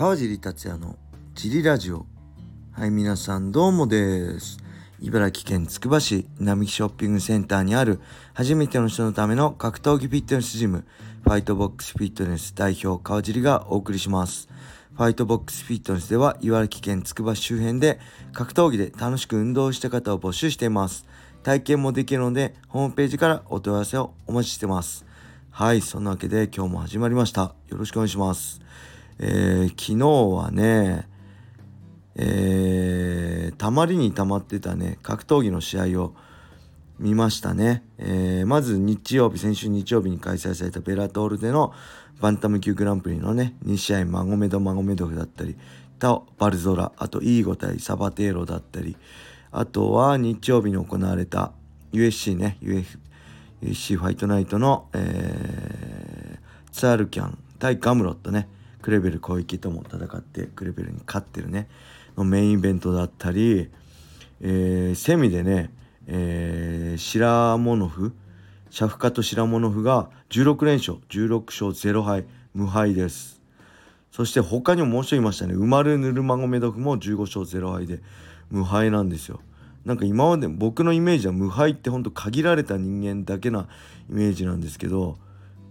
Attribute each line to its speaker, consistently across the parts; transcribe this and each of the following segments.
Speaker 1: 川尻達也のジリラジオ。はい皆さんどうもです。茨城県つくば市並木ショッピングセンターにある初めての人のための格闘技フィットネスジムファイトボックスフィットネス代表川尻がお送りします。ファイトボックスフィットネスでは茨城県つくば市周辺で格闘技で楽しく運動した方を募集しています。体験もできるのでホームページからお問い合わせをお待ちしてます。はいそんなわけで今日も始まりました。よろしくお願いします。えー、昨日はね、えー、たまりにたまってたね、格闘技の試合を見ましたね。えー、まず日曜日、先週日曜日に開催されたベラトールでのバンタム級グランプリのね、2試合、マゴメド・マゴメドフだったり、タオ・バルゾラ、あとイーゴ対サバテーロだったり、あとは日曜日に行われた USC ね、USC ファイトナイトの、えー、ツアールキャン対ガムロットね、クレベル小池とも戦ってクレベルに勝ってるね。のメインイベントだったり、えー、セミでね、えー、シラモノフシャフカとシラモノフが16連勝16勝0敗無敗です。そして他にももう一人いましたね。ウマル・ヌルマゴメドフも15勝0敗で無敗なんですよ。なんか今まで僕のイメージは無敗ってほんと限られた人間だけなイメージなんですけど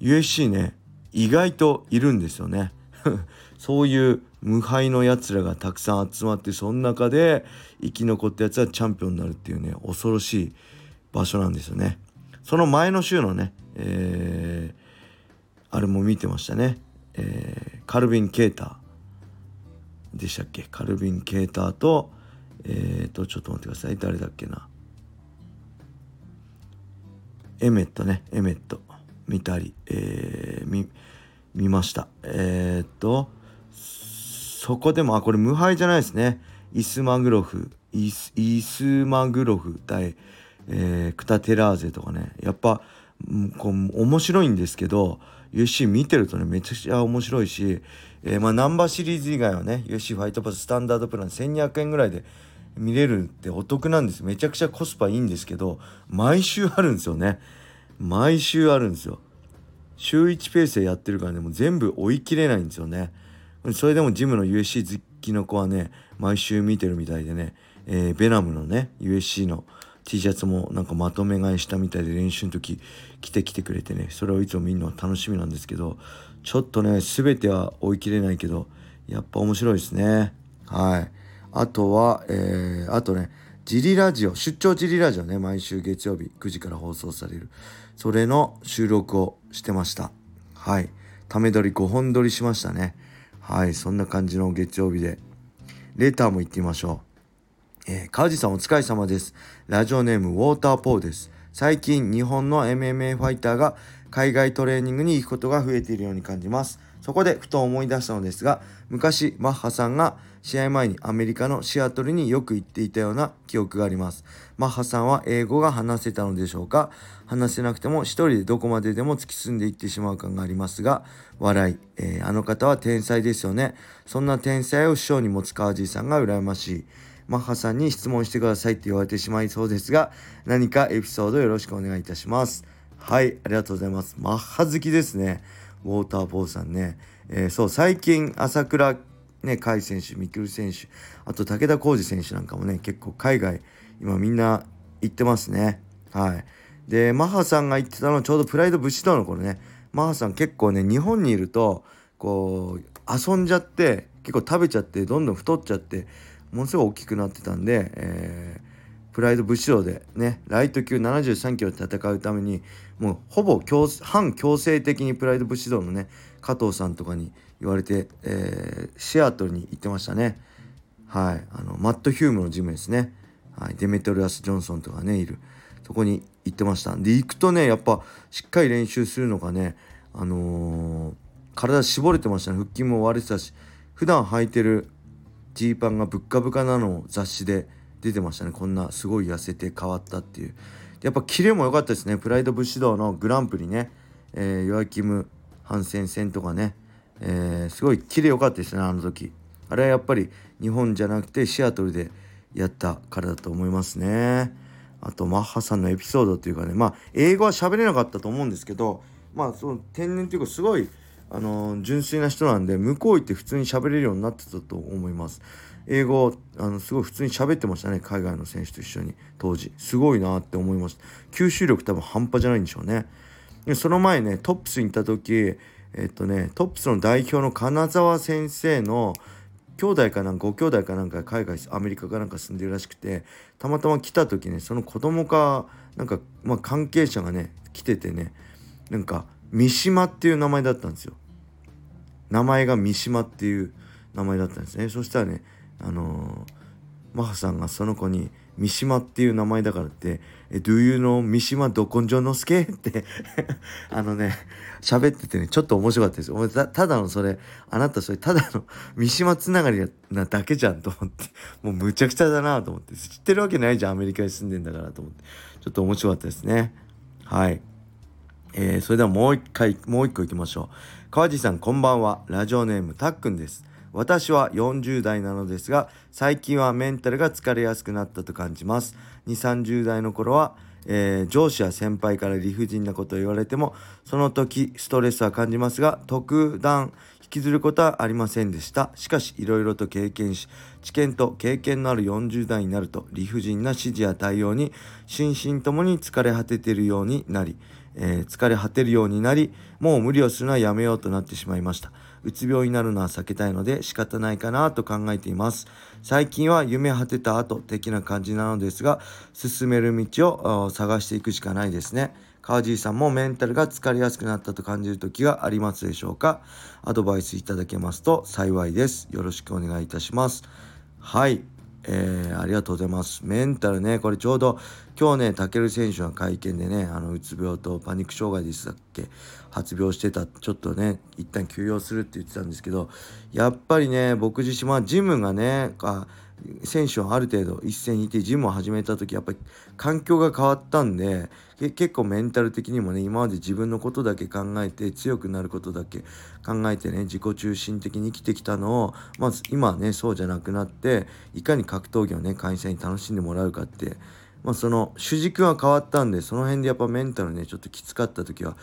Speaker 1: USC ね意外といるんですよね。そういう無敗のやつらがたくさん集まってその中で生き残ったやつはチャンピオンになるっていうね恐ろしい場所なんですよね。その前の週のね、えー、あれも見てましたね、えー、カルビン・ケーター。でしたっけ？カルビン・ケーターとえっ、ー、とちょっと待ってください。誰だっけな？エメットね。エメット。見たり、えー、見見ました。えー、っと、そこでも、あ、これ無敗じゃないですね。イスマグロフ、イスイスマグロフ対、えー、クタテラーゼとかね、やっぱ、こう面白いんですけど、USC 見てるとね、めちゃくちゃ面白いし、えー、まあ、ナンバーシリーズ以外はね、USC ファイトパススタンダードプラン1200円ぐらいで見れるってお得なんです。めちゃくちゃコスパいいんですけど、毎週あるんですよね。毎週あるんですよ。週1ペースでやってるからねもう全部追いきれないんですよね。それでもジムの USC 好きの子はね毎週見てるみたいでね、えー、ベナムのね USC の T シャツもなんかまとめ買いしたみたいで練習の時来て来てくれてねそれをいつも見るの楽しみなんですけどちょっとね全ては追い切れないけどやっぱ面白いですね。はい。あとはえー、あとねジリラジオ出張ジリラジオね毎週月曜日9時から放送される。それの収録をしてました。はい。ため撮り5本撮りしましたね。はい。そんな感じの月曜日で。レターも行ってみましょう。えー、川地さんお疲れ様です。ラジオネームウォーターポーです。最近日本の MMA ファイターが海外トレーニングに行くことが増えているように感じます。そこでふと思い出したのですが昔マッハさんが試合前にアメリカのシアトルによく行っていたような記憶があります。マッハさんは英語が話せたのでしょうか？話せなくても一人でどこまででも突き進んでいってしまう感がありますが笑い、えー、あの方は天才ですよね。そんな天才を師匠に持つ川地さんが羨ましい。マッハさんに質問してくださいって言われてしまいそうですが何かエピソードよろしくお願いいたします。はいありがとうございます。マッハ好きですね。ウォーターポーさんね、えー、そう最近朝倉ね甲斐選手ミクル選手あと武田浩二選手なんかもね結構海外今みんな行ってますね。はい。でマハさんが言ってたのはちょうどプライド武士道の頃ね。マハさん結構ね日本にいるとこう遊んじゃって結構食べちゃってどんどん太っちゃってものすごい大きくなってたんで、え、プライド武士道でねライト級73キロで戦うためにもうほぼ反強制的にプライド武士道のね加藤さんとかに言われて、えー、シアトルに行ってましたね。はい。あのマット・ヒュームのジムですね、はい、デメトリアス・ジョンソンとかねいるそこに行ってましたで行くとねやっぱしっかり練習するのがねあのー、体絞れてましたね。腹筋も割れてたし普段履いてるジーパンがぶっかぶかなのを雑誌で出てましたね。こんなすごい痩せて変わったっていう。やっぱキレも良かったですね。プライド武士道のグランプリね、えー、ヨアキム・ハンセン戦とかね、えー、すごいキレ良かったですねあの時。あれはやっぱり日本じゃなくてシアトルでやったからだと思いますね。あとマッハさんのエピソードっていうかね。まあ英語は喋れなかったと思うんですけどまあその天然っていうかすごいあの純粋な人なんで向こう行って普通に喋れるようになってたと思います。英語あのすごい普通に喋ってましたね海外の選手と一緒に。当時。すごいなって思いました。吸収力多分半端じゃないんでしょうね。でその前ねトップスに行った時えっとねトップスの代表の金沢先生の兄弟かなんかご兄弟かなんか海外アメリカかなんか住んでるらしくてたまたま来た時ねその子供かなんか、まあ、関係者がね来ててねなんか三島っていう名前だったんですよ。名前が三島っていう名前だったんですね。そしたらねあのー、マハさんがその子に三島っていう名前だからって「え Do you know 三島ど根性の助? 」って あのね喋っててねちょっと面白かったです。お前たただのそれあなたそれただの 三島つながりなだけじゃんと思ってもうむちゃくちゃだなと思って知ってるわけないじゃんアメリカに住んでんだからと思って。ちょっと面白かったですね。はい。えー、それではもう一回もう一個いきましょう。川地さんこんばんは。ラジオネームたっくんです。私は40代なのですが最近はメンタルが疲れやすくなったと感じます。2 3 0代の頃は、えー、上司や先輩から理不尽なことを言われてもその時ストレスは感じますが特段引きずることはありませんでした。しかしいろいろと経験し知見と経験のある40代になると理不尽な指示や対応に心身ともに疲れ果てているようになり、えー、疲れ果てるようになりもう無理をするのはやめようとなってしまいました。うつ病になるのは避けたいので仕方ないかなと考えています。最近は夢果てた後的な感じなのですが進める道を探していくしかないですね。川尻さんもメンタルが疲れやすくなったと感じる時がありますでしょうか？アドバイスいただけますと幸いです。よろしくお願いいたします。はい。えー、ありがとうございます。メンタルね、これちょうど今日ね、タケル選手の会見でね、あのうつ病とパニック障害でしたっけ、発病してた、ちょっとね、一旦休養するって言ってたんですけど、やっぱりね、僕自身はジムがね、あ選手はある程度一斉にいてジムを始めた時やっぱり環境が変わったんで結構メンタル的にもね今まで自分のことだけ考えて強くなることだけ考えてね自己中心的に生きてきたのをまず今はねそうじゃなくなっていかに格闘技をね会社に楽しんでもらうかってまあその主軸が変わったんでその辺でやっぱメンタルねちょっときつかった時は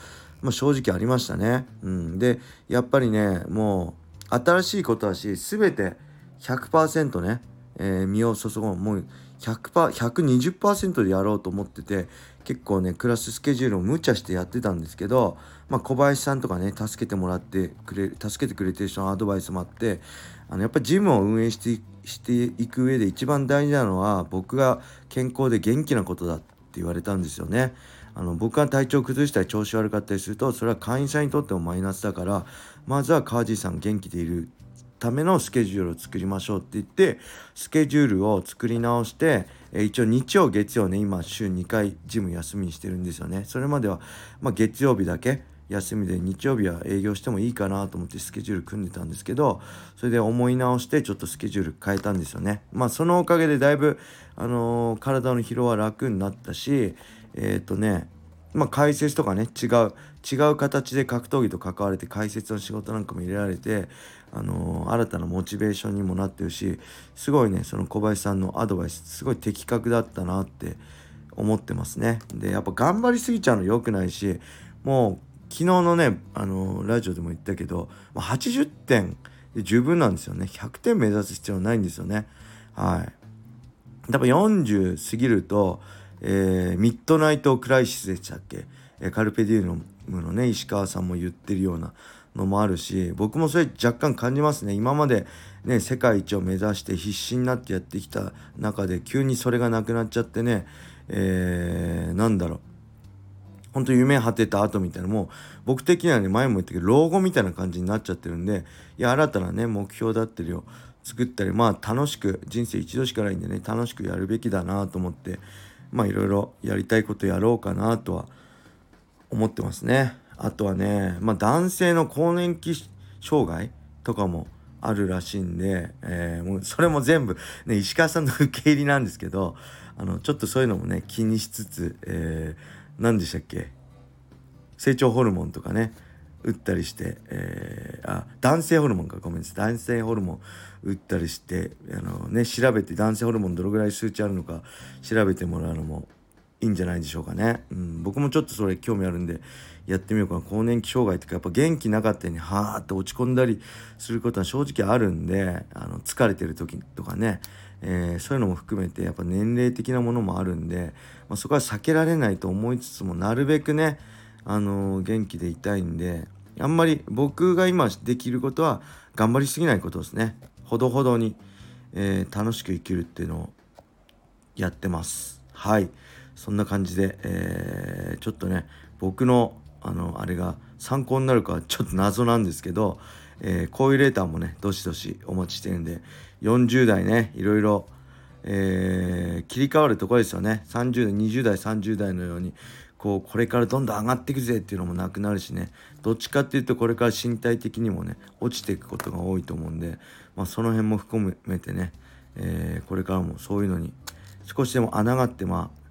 Speaker 1: まあ正直ありましたね。うん、でやっぱりねもう新しいことだし全て100%ねえー、身を注ごうもう100% 120%でやろうと思ってて結構ねクラススケジュールを無茶してやってたんですけど、まあ、小林さんとかね助けてもらってくれ助けてくれてる人のアドバイスもあってあのやっぱりジムを運営してしていく上で一番大事なのは僕が健康で元気なことだって言われたんですよね。あの僕が体調崩したり調子悪かったりするとそれは会員さんにとってもマイナスだからまずは川地さん元気でいるためのスケジュールを作りましょうって言ってスケジュールを作り直して、え一応日曜月曜ね今週2回ジム休みにしてるんですよね。それまでは、まあ、月曜日だけ休みで日曜日は営業してもいいかなと思ってスケジュール組んでたんですけどそれで思い直してちょっとスケジュール変えたんですよね。まあそのおかげでだいぶ、あのー、体の疲労は楽になったしえっ、ー、とねまあ解説とかね違う違う形で格闘技と関われて解説の仕事なんかも入れられてあの新たなモチベーションにもなってるしすごいねその小林さんのアドバイスすごい的確だったなって思ってますね。でやっぱ頑張りすぎちゃうの良くないしもう昨日のねあのラジオでも言ったけど80点で十分なんですよね100点目指す必要はないんですよね。はい。やっぱ40過ぎると、えー、ミッドナイトクライシスでしたっけ、えカルペディウムのね石川さんも言ってるようなのもあるし僕もそれ若干感じますね。今までね世界一を目指して必死になってやってきた中で急にそれがなくなっちゃってねえー、なんだろう。本当夢果てた後みたいな。もう僕的にはね前も言ったけど老後みたいな感じになっちゃってるんでいや新たなね目標だったりを作ったりまあ楽しく人生一度しかないんでね楽しくやるべきだなと思ってまあいろいろやりたいことやろうかなとは思ってますね。あとはね、まあ、男性の更年期障害とかもあるらしいんで、えー、もうそれも全部、ね、石川さんの受け入りなんですけどあのちょっとそういうのもね気にしつつ、えー、何でしたっけ？成長ホルモンとかね打ったりして、えー、あ男性ホルモンか。ごめんなさい。男性ホルモン打ったりしてあの、ね、調べて男性ホルモンどのぐらい数値あるのか調べてもらうのもいいんじゃないでしょうかね、うん、僕もちょっとそれ興味あるんでやってみようかな。更年期障害とかやっぱ元気なかったようにはーって落ち込んだりすることは正直あるんであの疲れてる時とかね、えー、そういうのも含めてやっぱ年齢的なものもあるんで、まあ、そこは避けられないと思いつつもなるべくね、あの、元気でいたいんであんまり僕が今できることは頑張りすぎないことですね。ほどほどに、えー、楽しく生きるっていうのをやってます。はい。そんな感じで、えー、ちょっとね僕のあのあれが参考になるかはちょっと謎なんですけど、えー、こういうレーターもねどしどしお待ちしてるんで40代ねいろいろ、えー、切り替わるところですよね。30代20代30代のようにこうこれからどんどん上がっていくぜっていうのもなくなるしね。どっちかっていうとこれから身体的にもね落ちていくことが多いと思うんで、まあ、その辺も含めてね、えー、これからもそういうのに少しでも穴があってまあ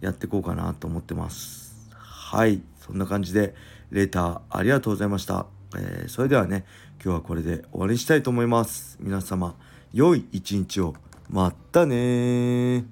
Speaker 1: やっていこうかなと思ってます。はい。そんな感じでレーターありがとうございました、えー、それではね今日はこれで終わりにしたいと思います。皆様良い一日を。またね